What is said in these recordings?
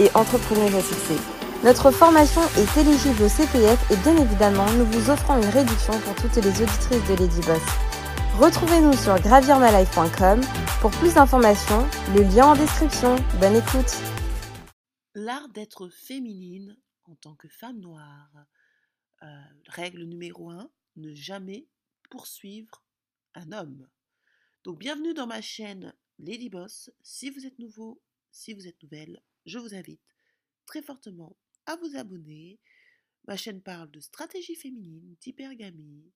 et entrepreneuse à. Notre formation est éligible au CPF et bien évidemment, nous vous offrons une réduction pour toutes les auditrices de Lady Boss. Retrouvez-nous sur gravirmalife.com pour plus d'informations, le lien en description. Bonne écoute. L'art d'être féminine en tant que femme noire. Euh, règle numéro 1, ne jamais poursuivre un homme. Donc bienvenue dans ma chaîne Lady Boss. Si vous êtes nouveau, si vous êtes nouvelle, je vous invite très fortement à vous abonner. Ma chaîne parle de stratégie féminine, d'hypergamie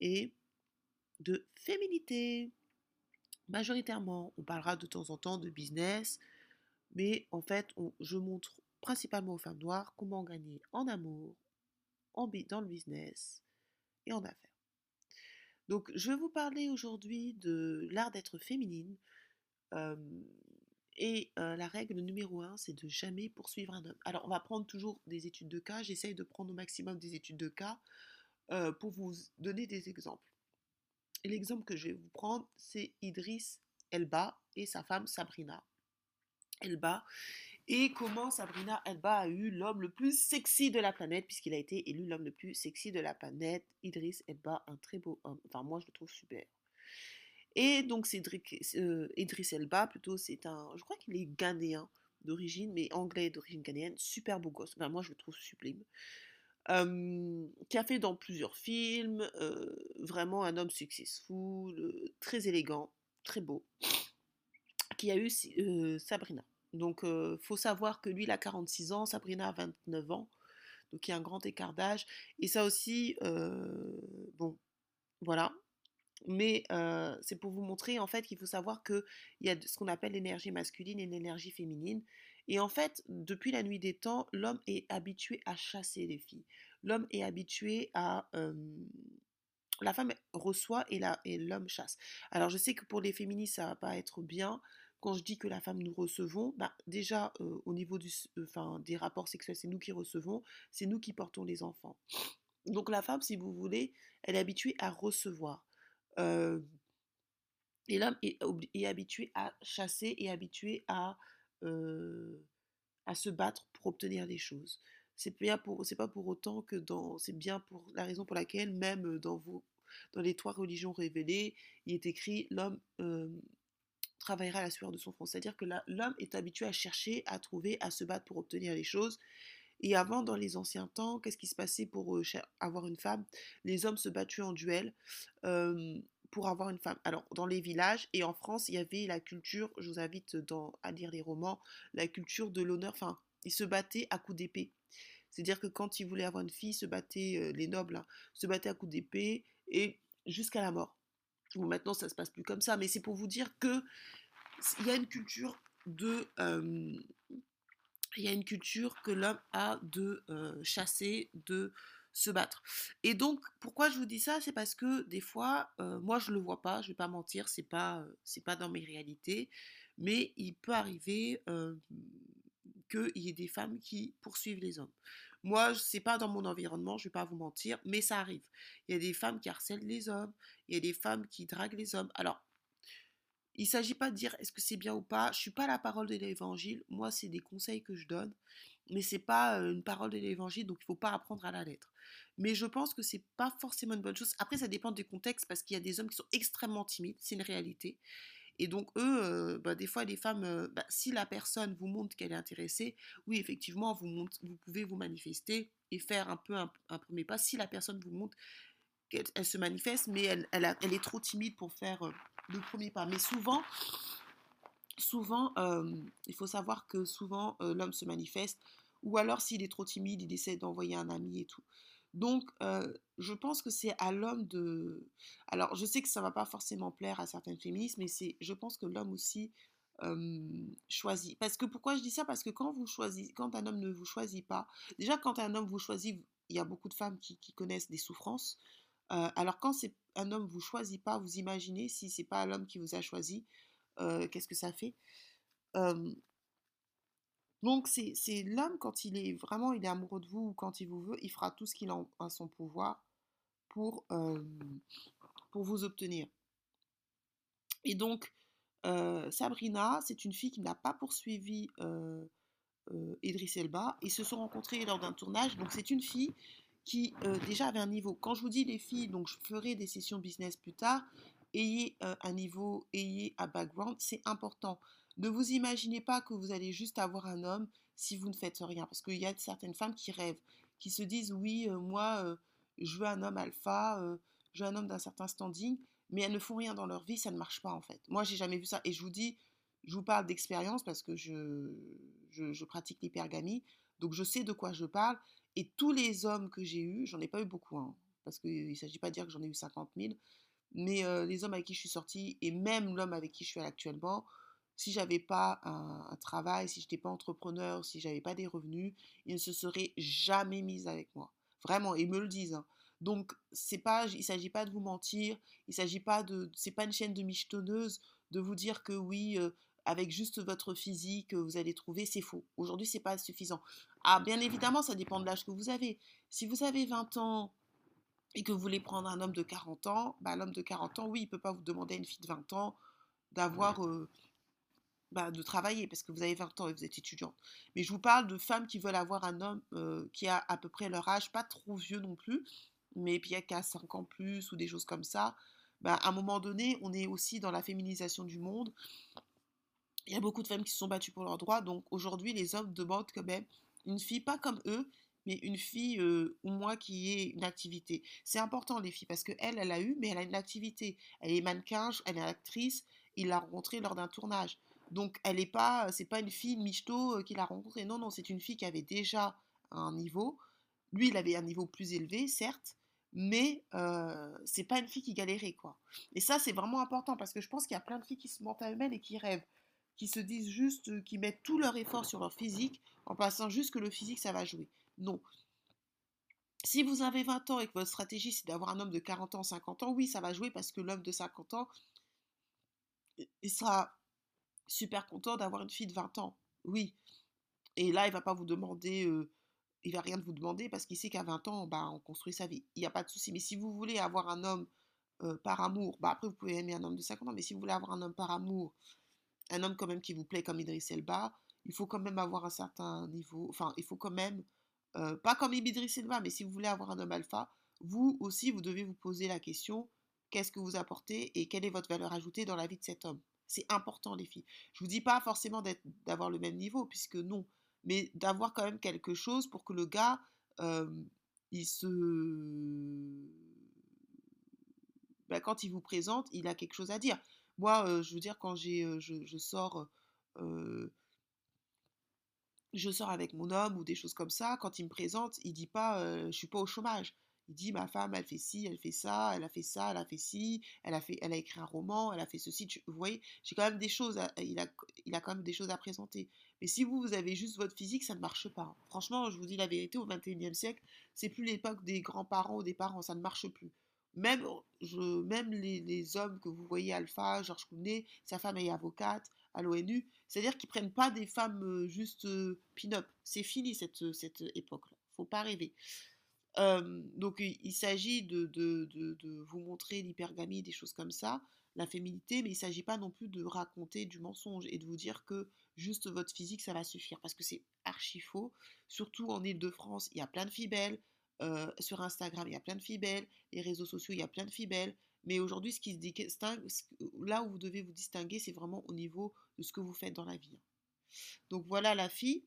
et de féminité. Majoritairement, on parlera de temps en temps de business, mais en fait, je montre principalement aux femmes noires comment gagner en amour, dans le business et en affaires. Donc, je vais vous parler aujourd'hui de l'art d'être féminine. Et la règle numéro un, c'est de jamais poursuivre un homme. Alors, on va prendre toujours des études de cas. J'essaye de prendre au maximum des études de cas pour vous donner des exemples. L'exemple que je vais vous prendre, c'est Idriss Elba et sa femme Sabrina Elba et comment Sabrina Elba a eu l'homme le plus sexy de la planète, puisqu'il a été élu l'homme le plus sexy de la planète. Idriss Elba, un très beau homme. Enfin, moi, je le trouve super. Et donc, Cédric, euh, Elba, plutôt, c'est un. Je crois qu'il est ghanéen d'origine, mais anglais d'origine ghanéenne. Super beau gosse. Enfin, moi, je le trouve sublime. qui a fait dans plusieurs films, euh, vraiment un homme successful, euh, très élégant, très beau, qui a eu Sabrina. Donc, il faut savoir que lui, il a 46 ans, Sabrina a 29 ans. Donc, il y a un grand écart d'âge. Et ça aussi, bon, voilà. Mais c'est pour vous montrer, en fait, qu'il faut savoir qu'il y a ce qu'on appelle l'énergie masculine et l'énergie féminine. Et en fait, depuis la nuit des temps, l'homme est habitué à chasser les filles. L'homme est habitué à... la femme reçoit et l'homme chasse. Alors je sais que pour les féministes, ça va pas être bien, quand je dis que la femme nous recevons, bah, déjà au niveau des rapports sexuels, c'est nous qui recevons, c'est nous qui portons les enfants. Donc la femme, si vous voulez, elle est habituée à recevoir. Et l'homme est, habitué à chasser et habitué à, se battre pour obtenir des choses. C'est bien pour, pas pour autant que c'est bien la raison pour laquelle même dans vos, dans les trois religions révélées, il est écrit l'homme travaillera à la sueur de son front. C'est-à-dire que l'homme est habitué à chercher, à trouver, à se battre pour obtenir les choses. Et avant, dans les anciens temps, qu'est-ce qui se passait pour avoir une femme? Les hommes se battaient en duel pour avoir une femme. Alors, dans les villages et en France, il y avait la culture, je vous invite à lire les romans, la culture de l'honneur. Enfin, ils se battaient à coups d'épée. C'est-à-dire que quand ils voulaient avoir une fille, se battaient, les nobles, hein, se battaient à coups d'épée et jusqu'à la mort. Bon, maintenant, ça se passe plus comme ça, mais c'est pour vous dire que il y a une culture de. Il y a une culture que l'homme a de chasser, de se battre. Et donc, pourquoi je vous dis ça? C'est parce que des fois, moi je le vois pas, je vais pas mentir, c'est pas, c'est pas dans mes réalités, mais il peut arriver qu'il y ait des femmes qui poursuivent les hommes. Moi, c'est pas dans mon environnement, je vais pas vous mentir, mais ça arrive. Il y a des femmes qui harcèlent les hommes, il y a des femmes qui draguent les hommes. Alors, il ne s'agit pas de dire est-ce que c'est bien ou pas. Je suis pas la parole de l'évangile. Moi, c'est des conseils que je donne, mais c'est pas une parole de l'évangile, donc il faut pas apprendre à la lettre. Mais je pense que c'est pas forcément une bonne chose. Après, ça dépend du contexte parce qu'il y a des hommes qui sont extrêmement timides, c'est une réalité. Et donc, eux, bah, des fois, les femmes, bah, si la personne vous montre qu'elle est intéressée, oui, effectivement, vous, pouvez vous manifester et faire un peu un, premier pas. Si la personne vous montre qu'elle se manifeste, mais elle, est trop timide pour faire le premier pas. Mais souvent, souvent il faut savoir que souvent, l'homme se manifeste, ou alors s'il est trop timide, il essaie d'envoyer un ami et tout. Donc, je pense que c'est à l'homme de... Alors, je sais que ça va pas forcément plaire à certaines féministes, mais c'est, je pense que l'homme aussi choisi. Parce que pourquoi je dis ça? Parce que quand vous choisissez, quand un homme ne vous choisit pas, déjà quand un homme vous choisit, il y a beaucoup de femmes qui, connaissent des souffrances. Alors quand un homme vous choisit pas, vous imaginez si c'est pas l'homme qui vous a choisi, qu'est-ce que ça fait? Donc c'est l'homme quand il est vraiment il est amoureux de vous ou quand il vous veut, il fera tout ce qu'il a en son pouvoir pour, pour vous obtenir. Et donc Sabrina, c'est une fille qui n'a pas poursuivi Idriss Elba. Ils se sont rencontrés lors d'un tournage. Donc c'est une fille qui déjà avait un niveau. Quand je vous dis les filles, donc je ferai des sessions business plus tard, ayez un niveau, ayez un background, c'est important. Ne vous imaginez pas que vous allez juste avoir un homme si vous ne faites rien. Parce qu'il y a certaines femmes qui rêvent, qui se disent oui, moi, je veux un homme alpha, je veux un homme d'un certain standing mais elles ne font rien dans leur vie, ça ne marche pas en fait. Moi, j'ai jamais vu ça. Et je vous dis, je vous parle d'expérience parce que je, je, pratique l'hypergamie, donc je sais de quoi je parle. Et tous les hommes que j'ai eus, j'en ai pas eu beaucoup, hein, parce qu'il ne s'agit pas de dire que j'en ai eu 50 000, mais euh, les hommes avec qui je suis sortie, et même l'homme avec qui je suis actuellement, si j'avais pas un, travail, si je n'étais pas entrepreneur, si j'avais pas des revenus, ils ne se seraient jamais mis avec moi. Vraiment, ils me le disent. Hein. Donc, c'est pas, il ne s'agit pas de vous mentir, il s'agit pas de, c'est pas une chaîne de michetonneuses de vous dire que oui, euh, avec juste votre physique, vous allez trouver, c'est faux. Aujourd'hui, c'est pas suffisant. Ah, bien évidemment, ça dépend de l'âge que vous avez. Si vous avez 20 ans et que vous voulez prendre un homme de 40 ans, bah, l'homme de 40 ans, oui, il peut pas vous demander à une fille de 20 ans d'avoir, euh, bah, de travailler parce que vous avez 20 ans et vous êtes étudiante. Mais je vous parle de femmes qui veulent avoir un homme euh, qui a à peu près leur âge, pas trop vieux non plus, mais puis il y a qu'à 5 ans plus ou des choses comme ça, bah, à un moment donné, on est aussi dans la féminisation du monde. Il y a beaucoup de femmes qui se sont battues pour leurs droits, donc aujourd'hui, les hommes demandent quand même une fille, pas comme eux, mais une fille euh, ou moi qui ait une activité. C'est important les filles parce que elle, a eu, mais elle a une activité. Elle est mannequin, elle est actrice. Il l'a rencontrée lors d'un tournage. Donc elle n'est pas, c'est pas une fille michto euh, qu'il a rencontrée. Non, non, c'est une fille qui avait déjà un niveau. Lui, il avait un niveau plus élevé, certes, mais euh, c'est pas une fille qui galérait quoi. Et ça c'est vraiment important parce que je pense qu'il y a plein de filles qui se mentent à eux-mêmes et qui rêvent, qui se disent juste, euh, qui mettent tout leur effort sur leur physique en pensant juste que le physique ça va jouer. Non. Si vous avez 20 ans et que votre stratégie c'est d'avoir un homme de 40 ans, 50 ans, oui ça va jouer parce que l'homme de 50 ans, il sera super content d'avoir une fille de 20 ans. Oui. Et là il va pas vous demander euh, il va rien vous demander parce qu'il sait qu'à 20 ans, bah, on construit sa vie. Il n'y a pas de souci. Mais si vous voulez avoir un homme euh, par amour, bah, après vous pouvez aimer un homme de 50 ans, mais si vous voulez avoir un homme par amour, un homme quand même qui vous plaît comme Idriss Elba, il faut quand même avoir un certain niveau, enfin il faut quand même, euh, pas comme Idriss Elba, mais si vous voulez avoir un homme alpha, vous aussi vous devez vous poser la question, qu'est-ce que vous apportez et quelle est votre valeur ajoutée dans la vie de cet homme? C'est important les filles. Je vous dis pas forcément d'avoir le même niveau, puisque non, mais d'avoir quand même quelque chose pour que le gars, il se... Bah, quand il vous présente, il a quelque chose à dire. Moi, je veux dire, quand j'ai, je, sors... je sors avec mon homme ou des choses comme ça, quand il me présente, il dit pas je suis pas au chômage. Il dit ma femme, elle fait ci, elle fait ça, elle a fait ça, elle a fait ci, elle a fait, elle a écrit un roman, elle a fait ceci. vous voyez, j'ai quand même des choses, il a, il a quand même des choses à présenter. Mais si vous, vous avez juste votre physique, ça ne marche pas. Franchement, je vous dis la vérité, au 21e siècle, c'est plus l'époque des grands-parents ou des parents, ça ne marche plus. Même, je, même les, hommes que vous voyez, Alpha, Georges Clooney, sa femme est avocate à l'ONU, c'est-à-dire qu'ils prennent pas des femmes euh, juste euh, pin-up. C'est fini cette, cette époque-là. Faut pas rêver donc il, s'agit de, vous montrer l'hypergamie, des choses comme ça, la féminité, mais il ne s'agit pas non plus de raconter du mensonge et de vous dire que juste votre physique, ça va suffire, parce que c'est archi faux. Surtout en Ile-de-France, il y a plein de filles belles, sur Instagram, il y a plein de filles belles, les réseaux sociaux, il y a plein de filles belles, mais aujourd'hui, ce qui se distingue, là où vous devez vous distinguer, c'est vraiment au niveau de ce que vous faites dans la vie. Donc voilà la fille,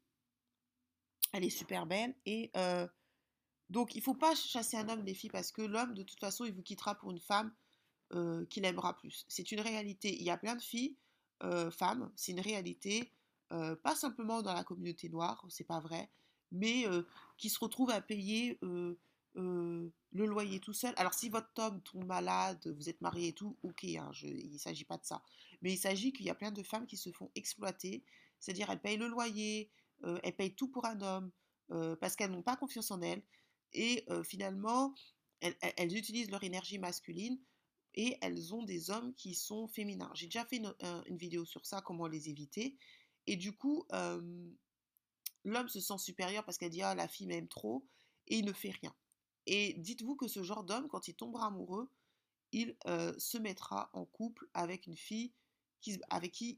elle est super belle et donc, il ne faut pas chasser un homme, les filles, parce que l'homme, de toute façon, il vous quittera pour une femme euh, qu'il aimera plus. C'est une réalité. Il y a plein de filles, euh, femmes, c'est une réalité, euh, pas simplement dans la communauté noire, c'est pas vrai, mais qui se retrouvent à payer le loyer tout seul. Alors si votre homme tombe malade, vous êtes marié et tout, ok, hein, il ne s'agit pas de ça. Mais il s'agit qu'il y a plein de femmes qui se font exploiter, c'est-à-dire elles payent le loyer, elles payent tout pour un homme, parce qu'elles n'ont pas confiance en elles. Et finalement, elles, utilisent leur énergie masculine et elles ont des hommes qui sont féminins. J'ai déjà fait une, vidéo sur ça, comment les éviter. Et du coup, l'homme se sent supérieur parce qu'elle dit Ah, la fille m'aime trop, et il ne fait rien. Et dites-vous que ce genre d'homme, quand il tombera amoureux, il se mettra en couple avec une fille avec qui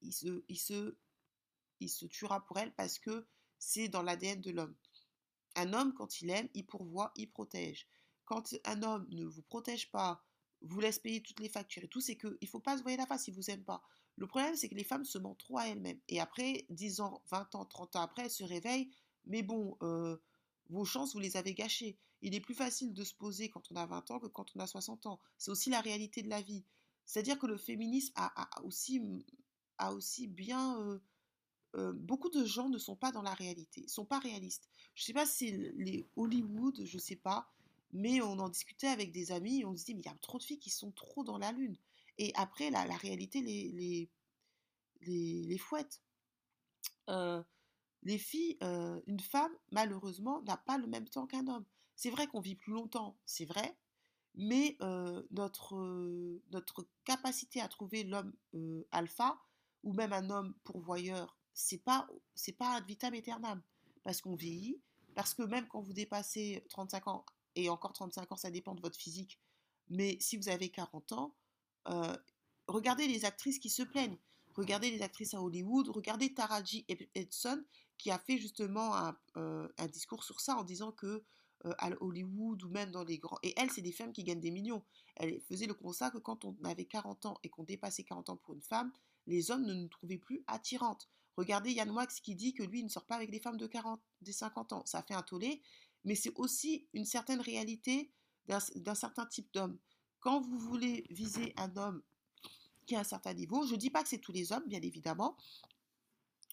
il, se, tuera pour elle parce que c'est dans l'ADN de l'homme. Un homme, quand il aime, il pourvoit, il protège. Quand un homme ne vous protège pas, vous laisse payer toutes les factures et tout, c'est qu'il ne faut pas se voir la face, il ne vous aime pas. Le problème, c'est que les femmes se mentent trop à elles-mêmes. Et après, 10 ans, 20 ans, 30 ans après, elles se réveillent. Mais bon, euh, vos chances, vous les avez gâchées. Il est plus facile de se poser quand on a 20 ans que quand on a 60 ans. C'est aussi la réalité de la vie. C'est-à-dire que le féminisme a, aussi, a aussi bien... Euh, euh, beaucoup de gens ne sont pas dans la réalité, ne sont pas réalistes. Je ne sais pas si les Hollywood, je ne sais pas, mais on en discutait avec des amis on se dit, mais il y a trop de filles qui sont trop dans la lune. Et après, la, réalité les, les, les, les fouettes. Euh, les filles, euh, une femme, malheureusement, n'a pas le même temps qu'un homme. C'est vrai qu'on vit plus longtemps, c'est vrai, mais notre, notre capacité à trouver l'homme alpha, ou même un homme pourvoyeur c'est pas c'est pas ad vitam aeternam parce qu'on vieillit, parce que même quand vous dépassez 35 ans et encore 35 ans, ça dépend de votre physique, mais si vous avez 40 ans, euh, regardez les actrices qui se plaignent. Regardez les actrices à Hollywood, regardez Taraji Edson qui a fait justement un, euh, un, discours sur ça en disant que euh, à Hollywood ou même dans les grands... Et elle, c'est des femmes qui gagnent des millions. Elle faisait le constat que quand on avait 40 ans et qu'on dépassait 40 ans pour une femme, les hommes ne nous trouvaient plus attirantes. Regardez Yann Wax qui dit que lui, il ne sort pas avec des femmes de 40, des 50 ans. Ça fait un tollé, mais c'est aussi une certaine réalité d'un certain type d'homme. Quand vous voulez viser un homme qui a un certain niveau, je ne dis pas que c'est tous les hommes, bien évidemment,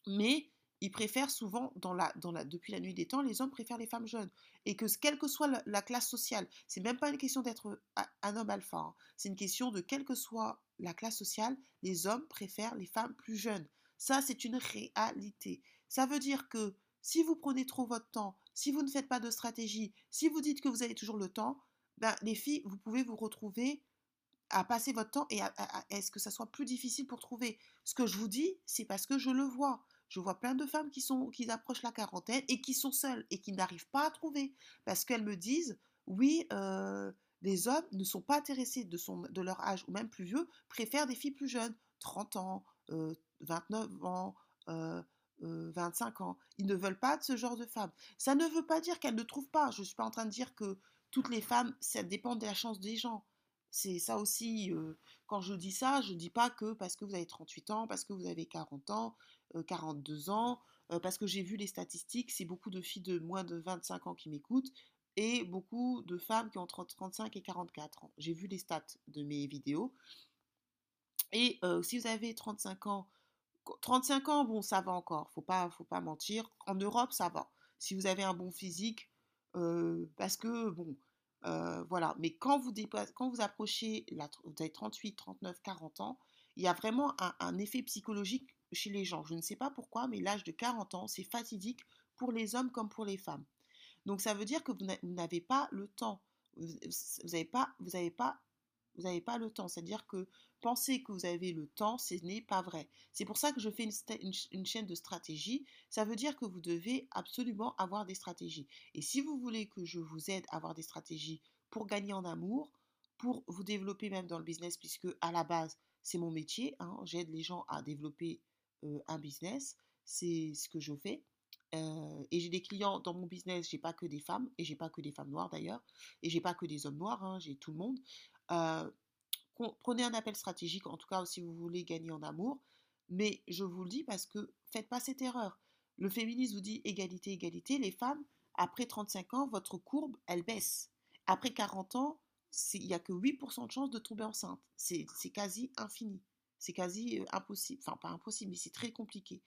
mais ils préfèrent souvent, depuis la nuit des temps, les hommes préfèrent les femmes jeunes. Et que quelle que soit la, classe sociale, c'est même pas une question d'être un homme alpha, hein. c'est une question de quelle que soit la classe sociale, les hommes préfèrent les femmes plus jeunes. Ça, c'est une réalité. Ça veut dire que si vous prenez trop votre temps, si vous ne faites pas de stratégie, si vous dites que vous avez toujours le temps, ben, les filles, vous pouvez vous retrouver à passer votre temps et est-ce que ça soit plus difficile pour trouver? Ce que je vous dis, c'est parce que je le vois. Je vois plein de femmes qui, sont, qui approchent la quarantaine et qui sont seules et qui n'arrivent pas à trouver parce qu'elles me disent, oui, euh, les hommes ne sont pas intéressés de, son, de leur âge ou même plus vieux, préfèrent des filles plus jeunes, 30 ans, 29 euh, ans, 25 euh, euh, ans. Ils ne veulent pas de ce genre de femmes. Ça ne veut pas dire qu'elles ne trouvent pas. Je ne suis pas en train de dire que toutes les femmes, ça dépend de la chance des gens. C'est ça aussi, quand je dis ça, je ne dis pas que parce que vous avez 38 ans, parce que vous avez 40 ans, 42 ans, parce que j'ai vu les statistiques, c'est beaucoup de filles de moins de 25 ans qui m'écoutent et beaucoup de femmes qui ont 30, 35 et 44 ans. J'ai vu les stats de mes vidéos. Et si vous avez 35 ans, 35 ans, bon, ça va encore, faut pas, faut pas mentir. En Europe, ça va. Si vous avez un bon physique, parce que, bon, voilà. Mais quand vous, approchez, la, vous avez 38, 39, 40 ans, il y a vraiment un, effet psychologique chez les gens. Je ne sais pas pourquoi, mais l'âge de 40 ans, c'est fatidique pour les hommes comme pour les femmes. Donc ça veut dire que vous n'avez pas le temps. Vous n'avez pas, pas vous n'avez pas le temps. C'est-à-dire que penser que vous avez le temps, ce n'est pas vrai. C'est pour ça que je fais une, chaîne de stratégie. Ça veut dire que vous devez absolument avoir des stratégies. Et si vous voulez que je vous aide à avoir des stratégies pour gagner en amour, pour vous développer même dans le business, puisque à la base, c'est mon métier. Hein, j'aide les gens à développer euh, un business. C'est ce que je fais. Euh, et j'ai des clients dans mon business, j'ai pas que des femmes, et j'ai pas que des femmes noires d'ailleurs, et j'ai pas que des hommes noirs, hein, j'ai tout le monde. Euh, prenez un appel stratégique, en tout cas si vous voulez gagner en amour, mais je vous le dis parce que faites pas cette erreur. Le féminisme vous dit égalité, égalité. Les femmes, après 35 ans, votre courbe, elle baisse. Après 40 ans, il n'y a que 8% de chance de tomber enceinte. C'est quasi infini. C'est quasi euh, impossible. Enfin, pas impossible, mais c'est très compliqué.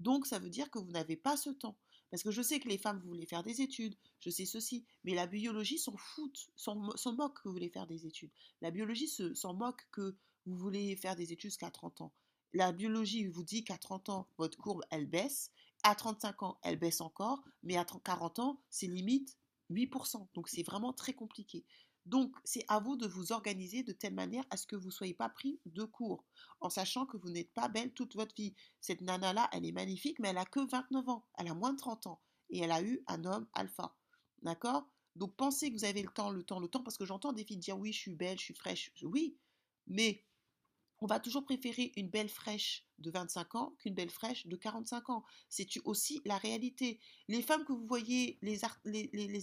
Donc, ça veut dire que vous n'avez pas ce temps. Parce que je sais que les femmes, voulez faire des études, je sais ceci, mais la biologie s'en fout, s'en moque que vous voulez faire des études. La biologie s'en moque que vous voulez faire des études jusqu'à 30 ans. La biologie vous dit qu'à 30 ans, votre courbe, elle baisse. À 35 ans, elle baisse encore. Mais à 40 ans, c'est limite 8%. Donc, c'est vraiment très compliqué. Donc, c'est à vous de vous organiser de telle manière à ce que vous ne soyez pas pris de cours, en sachant que vous n'êtes pas belle toute votre vie. Cette nana-là, elle est magnifique, mais elle a que 29 ans, elle a moins de 30 ans, et elle a eu un homme alpha. D'accord? Donc, pensez que vous avez le temps, le temps, le temps, parce que j'entends des filles dire oui, je suis belle, je suis fraîche. Oui, mais on va toujours préférer une belle fraîche de 25 ans qu'une belle fraîche de 45 ans. C'est aussi la réalité? Les femmes que vous voyez, les,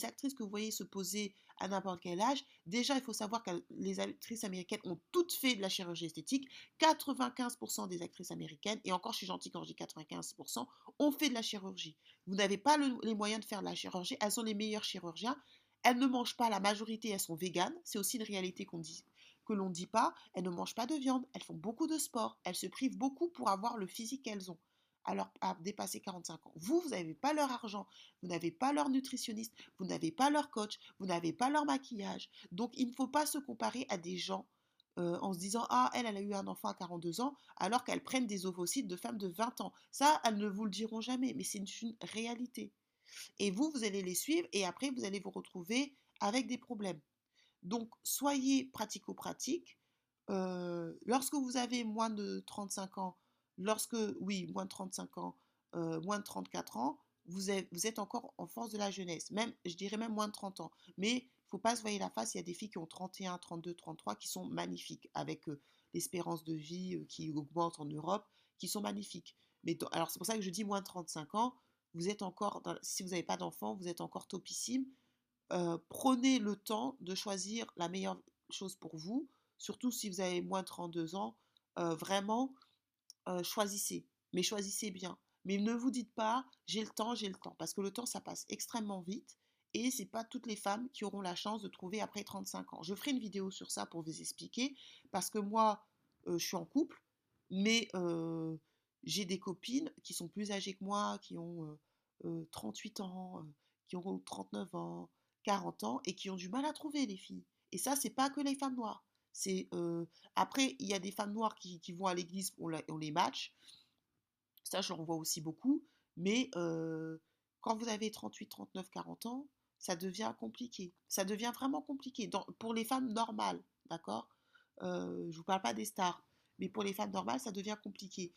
actrices que vous voyez se poser à n'importe quel âge, déjà il faut savoir que les actrices américaines ont toutes fait de la chirurgie esthétique. 95% des actrices américaines, et encore je suis gentille quand je dis 95%, ont fait de la chirurgie. Vous n'avez pas les moyens de faire de la chirurgie, elles sont les meilleures chirurgiens. Elles ne mangent pas, la majorité, elles sont véganes. C'est aussi une réalité qu'on dit, que l'on ne dit pas, elles ne mangent pas de viande, elles font beaucoup de sport, elles se privent beaucoup pour avoir le physique qu'elles ont. Alors, à dépasser 45 ans. Vous, vous n'avez pas leur argent, vous n'avez pas leur nutritionniste, vous n'avez pas leur coach, vous n'avez pas leur maquillage. Donc, il ne faut pas se comparer à des gens euh, en se disant Ah, elle, elle a eu un enfant à 42 ans, alors qu'elles prennent des ovocytes de femmes de 20 ans. Ça, elles ne vous le diront jamais, mais c'est une réalité. Et vous, vous allez les suivre et après, vous allez vous retrouver avec des problèmes. Donc, soyez pratico-pratique. Euh, lorsque vous avez moins de 35 ans, lorsque, oui, moins de 35 ans, euh, moins de 34 ans, vous êtes, encore en force de la jeunesse. Même, je dirais même moins de 30 ans. Mais il ne faut pas se voir la face. Il y a des filles qui ont 31, 32, 33 qui sont magnifiques, avec euh, l'espérance de vie qui augmente en Europe, qui sont magnifiques. Mais alors, c'est pour ça que je dis moins de 35 ans. Vous êtes encore, si vous n'avez pas d'enfant, vous êtes encore topissime. Euh, prenez le temps de choisir la meilleure chose pour vous, surtout si vous avez moins de 32 ans. Euh, vraiment, euh, choisissez, mais choisissez bien. Mais ne vous dites pas j'ai le temps, j'ai le temps, parce que le temps ça passe extrêmement vite et c'est pas toutes les femmes qui auront la chance de trouver après 35 ans. Je ferai une vidéo sur ça pour vous expliquer, parce que moi je suis en couple, mais j'ai des copines qui sont plus âgées que moi, qui ont 38 ans, qui ont 39 ans, 40 ans et qui ont du mal à trouver les filles. Et ça, c'est pas que les femmes noires. C'est après, il y a des femmes noires qui, vont à l'église, on, les match. Ça, je vois aussi beaucoup. Mais quand vous avez 38, 39, 40 ans, ça devient compliqué. Ça devient vraiment compliqué. pour les femmes normales, d'accord Je ne vous parle pas des stars. Mais pour les femmes normales, ça devient compliqué.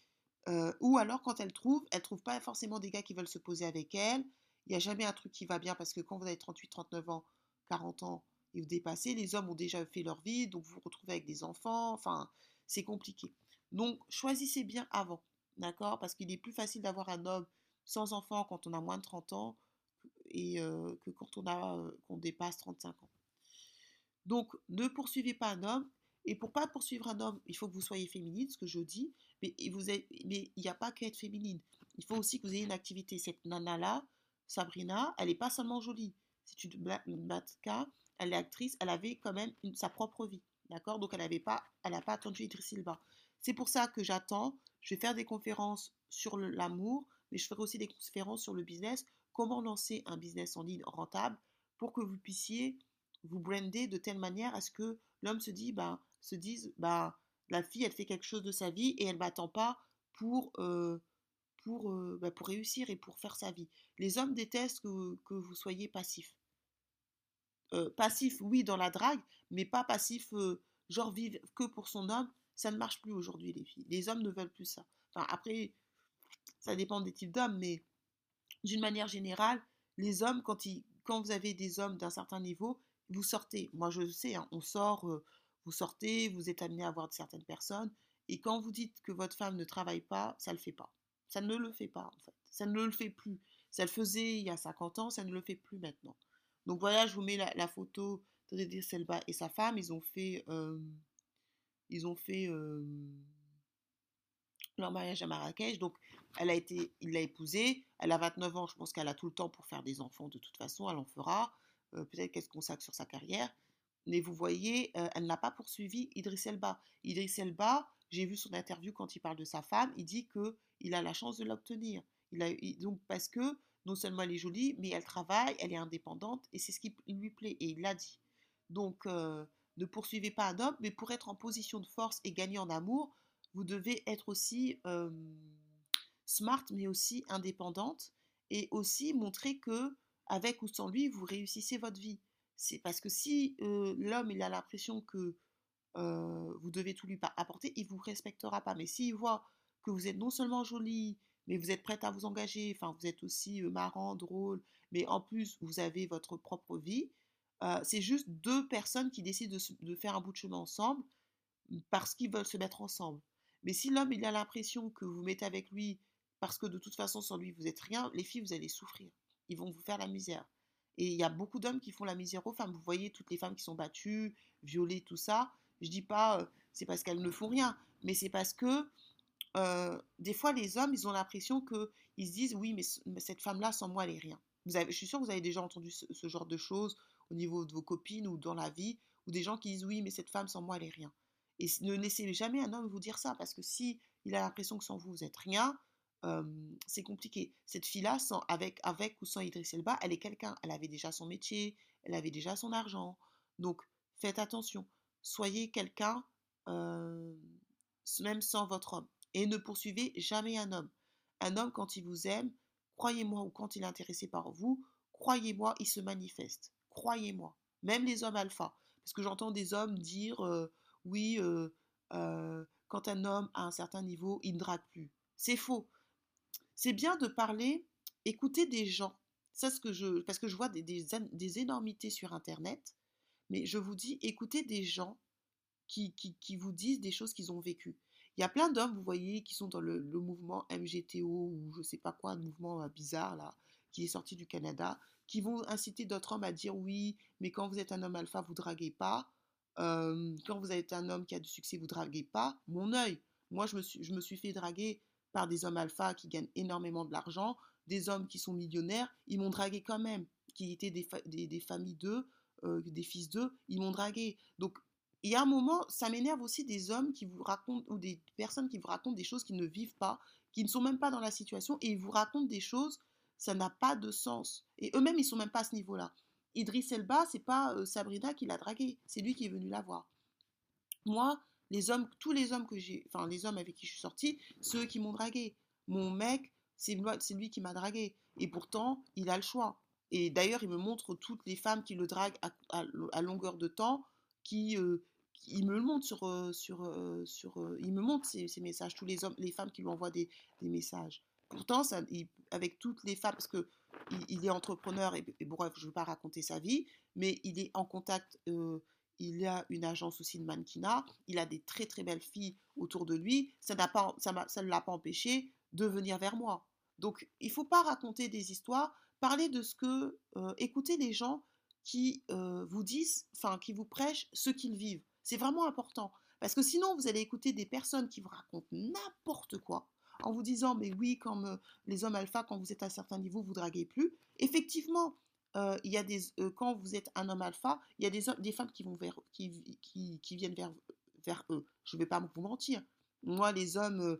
ou alors, quand elles trouvent, elles trouvent pas forcément des gars qui veulent se poser avec elles. Il n'y a jamais un truc qui va bien parce que quand vous avez 38, 39 ans, 40 ans et vous dépassez, les hommes ont déjà fait leur vie, donc vous vous retrouvez avec des enfants, enfin, c'est compliqué. Donc, choisissez bien avant, d'accord? Parce qu'il est plus facile d'avoir un homme sans enfant quand on a moins de 30 ans et que quand on, a, qu'on dépasse 35 ans. Donc, ne poursuivez pas un homme. Et pour pas poursuivre un homme, il faut que vous soyez féminine, ce que je dis. Mais, il n'y a pas qu'être féminine. Il faut aussi que vous ayez une activité. Cette nana-là, Sabrina, elle n'est pas seulement jolie. C'est une mannequin, elle est actrice, elle avait quand même sa propre vie. D'accord? Donc elle n'avait pas, elle n'a pas attendu Idriss Silva. C'est pour ça que j'attends. Je vais faire des conférences sur l'amour, mais je ferai aussi des conférences sur le business. Comment lancer un business en ligne rentable pour que vous puissiez vous brander de telle manière à ce que l'homme se dit, ben, se dise, ben, la fille, elle fait quelque chose de sa vie et elle m'attend pas pour euh, pour, bah, pour réussir et pour faire sa vie. Les hommes détestent que, vous soyez passif. passif, oui, dans la drague, mais pas passif, genre vivre que pour son homme. Ça ne marche plus aujourd'hui, les filles. Les hommes ne veulent plus ça. Enfin, après, ça dépend des types d'hommes, mais d'une manière générale, les hommes, quand, ils, quand vous avez des hommes d'un certain niveau, vous sortez. Moi, je sais, hein, on sort, vous sortez, vous êtes amené à voir certaines personnes, et quand vous dites que votre femme ne travaille pas, ça ne le fait pas. Ça ne le fait pas, en fait. Ça ne le fait plus. Ça le faisait il y a 50 ans, ça ne le fait plus maintenant. Donc voilà, je vous mets la, photo de Selba et sa femme. Ils ont fait, euh, ils ont fait euh, leur mariage à Marrakech. Donc elle a été, il l'a épousée. Elle a 29 ans. Je pense qu'elle a tout le temps pour faire des enfants de toute façon. Elle en fera. Euh, peut-être qu'elle se consacre sur sa carrière. Mais vous voyez, elle n'a pas poursuivi Idriss Elba. Idriss Elba, j'ai vu son interview quand il parle de sa femme, il dit que il a la chance de l'obtenir. Il a, donc parce que non seulement elle est jolie, mais elle travaille, elle est indépendante, et c'est ce qui lui plaît, et il l'a dit. Donc, euh, ne poursuivez pas un homme, mais pour être en position de force et gagner en amour, vous devez être aussi smart, mais aussi indépendante, et aussi montrer que, avec ou sans lui, vous réussissez votre vie. C'est parce que si l'homme il a l'impression que vous devez tout lui apporter, il vous respectera pas. Mais s'il voit que vous êtes non seulement jolie, mais vous êtes prête à vous engager, enfin vous êtes aussi marrant, drôle, mais en plus vous avez votre propre vie, c'est juste deux personnes qui décident de, faire un bout de chemin ensemble parce qu'ils veulent se mettre ensemble. Mais si l'homme il a l'impression que vous mettez avec lui parce que de toute façon sans lui vous êtes rien, les filles vous allez souffrir. Ils vont vous faire la misère. Et il y a beaucoup d'hommes qui font la misère aux femmes. Vous voyez toutes les femmes qui sont battues, violées, tout ça. Je dis pas c'est parce qu'elles ne font rien, mais c'est parce que des fois les hommes ils ont l'impression que ils se disent oui mais, cette femme là sans moi elle est rien. Je suis sûre que vous avez déjà entendu ce genre de choses au niveau de vos copines ou dans la vie, ou des gens qui disent oui, mais cette femme sans moi, elle est rien. Et ne laissez jamais un homme vous dire ça, parce que si il a l'impression que sans vous, vous êtes rien, c'est compliqué. Cette fille-là, avec, avec ou sans Idriss Elba, elle est quelqu'un. Elle avait déjà son métier, elle avait déjà son argent. Donc, faites attention. Soyez quelqu'un, même sans votre homme. Et ne poursuivez jamais un homme. Un homme, quand il vous aime, croyez-moi, ou quand il est intéressé par vous, croyez-moi, il se manifeste. Croyez-moi. Même les hommes alpha. Parce que j'entends des hommes dire oui, quand un homme a un certain niveau, il ne drague plus. C'est faux. C'est bien de parler, écouter des gens. Ça, ce que je, parce que je vois des, énormités sur Internet, mais je vous dis, écoutez des gens qui, qui, vous disent des choses qu'ils ont vécues. Il y a plein d'hommes, vous voyez, qui sont dans le, mouvement MGTO ou je sais pas quoi, un mouvement bizarre là, qui est sorti du Canada, qui vont inciter d'autres hommes à dire oui, mais quand vous êtes un homme alpha, vous draguez pas. quand vous êtes un homme qui a du succès, vous draguez pas. Mon œil, moi je me, suis, je me suis fait draguer par des hommes alpha qui gagnent énormément de l'argent, des hommes qui sont millionnaires, ils m'ont dragué quand même, qui étaient des, des, familles d'eux, des fils d'eux, ils m'ont dragué. Donc y a un moment, ça m'énerve aussi des hommes qui vous racontent, ou des personnes qui vous racontent des choses qu'ils ne vivent pas, qui ne sont même pas dans la situation, et ils vous racontent des choses ça n'a pas de sens. Et eux-mêmes, ils sont même pas à ce niveau-là. Idriss Elba, c'est pas euh, Sabrina qui l'a dragué, c'est lui qui est venu la voir. Moi, les hommes, tous les hommes que j'ai, enfin les hommes avec qui je suis sortie, ceux qui m'ont dragué. Mon mec, c'est lui qui m'a dragué. Et pourtant, il a le choix. Et d'ailleurs, il me montre toutes les femmes qui le draguent à, longueur de temps, qui, euh, il me le montre sur, sur, sur il me montre ces, messages, tous les hommes, les femmes qui lui envoient des, des messages. Pourtant, ça, avec toutes les femmes, parce que il, est entrepreneur, et, bref, je ne veux pas raconter sa vie, mais il est en contact, il a une agence aussi de mannequinat, il a des très très belles filles autour de lui, ça, pas, ça, ne l'a pas empêché de venir vers moi. Donc, il faut pas raconter des histoires, parler de ce que, euh, écouter les gens qui vous disent, enfin, qui vous prêchent ce qu'ils vivent. C'est vraiment important. Parce que sinon, vous allez écouter des personnes qui vous racontent n'importe quoi en vous disant, mais oui, comme les hommes alpha, quand vous êtes à un certain niveau, vous draguez plus. Effectivement, il y a des, quand vous êtes un homme alpha, il y a des, femmes qui, vont qui, qui, viennent vers, vers eux. Je ne vais pas vous mentir. Moi, les hommes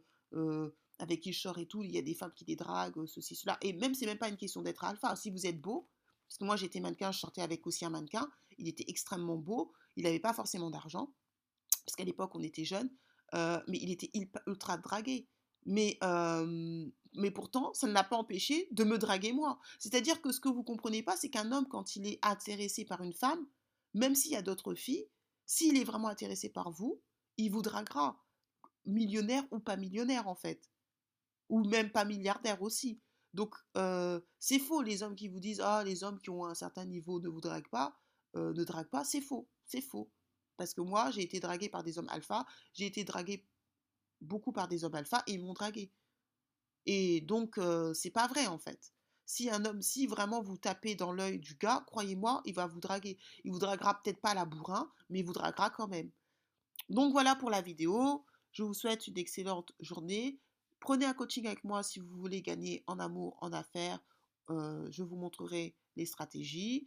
avec qui je sors et tout, il y a des femmes qui les draguent, ceci, cela. Et même, c'est même pas une question d'être alpha. Si vous êtes beau, parce que moi, j'étais mannequin, je sortais avec aussi un mannequin, il était extrêmement beau, il n'avait pas forcément d'argent, parce qu'à l'époque, on était jeunes, mais il était ultra dragué. Mais, mais pourtant, ça ne l'a pas empêché de me draguer moi. C'est-à-dire que ce que vous comprenez pas, c'est qu'un homme, quand il est intéressé par une femme, même s'il y a d'autres filles, s'il est vraiment intéressé par vous, il vous draguera. Millionnaire ou pas millionnaire, en fait. Ou même pas milliardaire aussi. Donc, c'est faux, les hommes qui vous disent Ah, les hommes qui ont un certain niveau ne vous draguent pas, ne draguent pas, c'est faux. C'est faux. Parce que moi, j'ai été draguée par des hommes alpha, j'ai été draguée beaucoup par des hommes alpha et ils m'ont dragué. Et donc, c'est pas vrai en fait. Si un homme, si vraiment vous tapez dans l'œil du gars, croyez-moi, il va vous draguer. Il vous draguera peut-être pas la bourrin, mais il vous draguera quand même. Donc voilà pour la vidéo. Je vous souhaite une excellente journée. Prenez un coaching avec moi si vous voulez gagner en amour, en affaires. je vous montrerai les stratégies.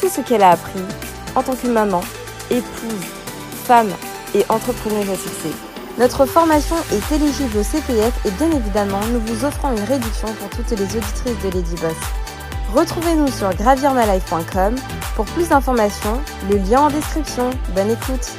tout ce qu'elle a appris en tant que maman, épouse, femme et entrepreneuse à succès. Notre formation est éligible au CPF et bien évidemment, nous vous offrons une réduction pour toutes les auditrices de Lady Boss. Retrouvez-nous sur gravirmalife.com pour plus d'informations, le lien en description. Bonne écoute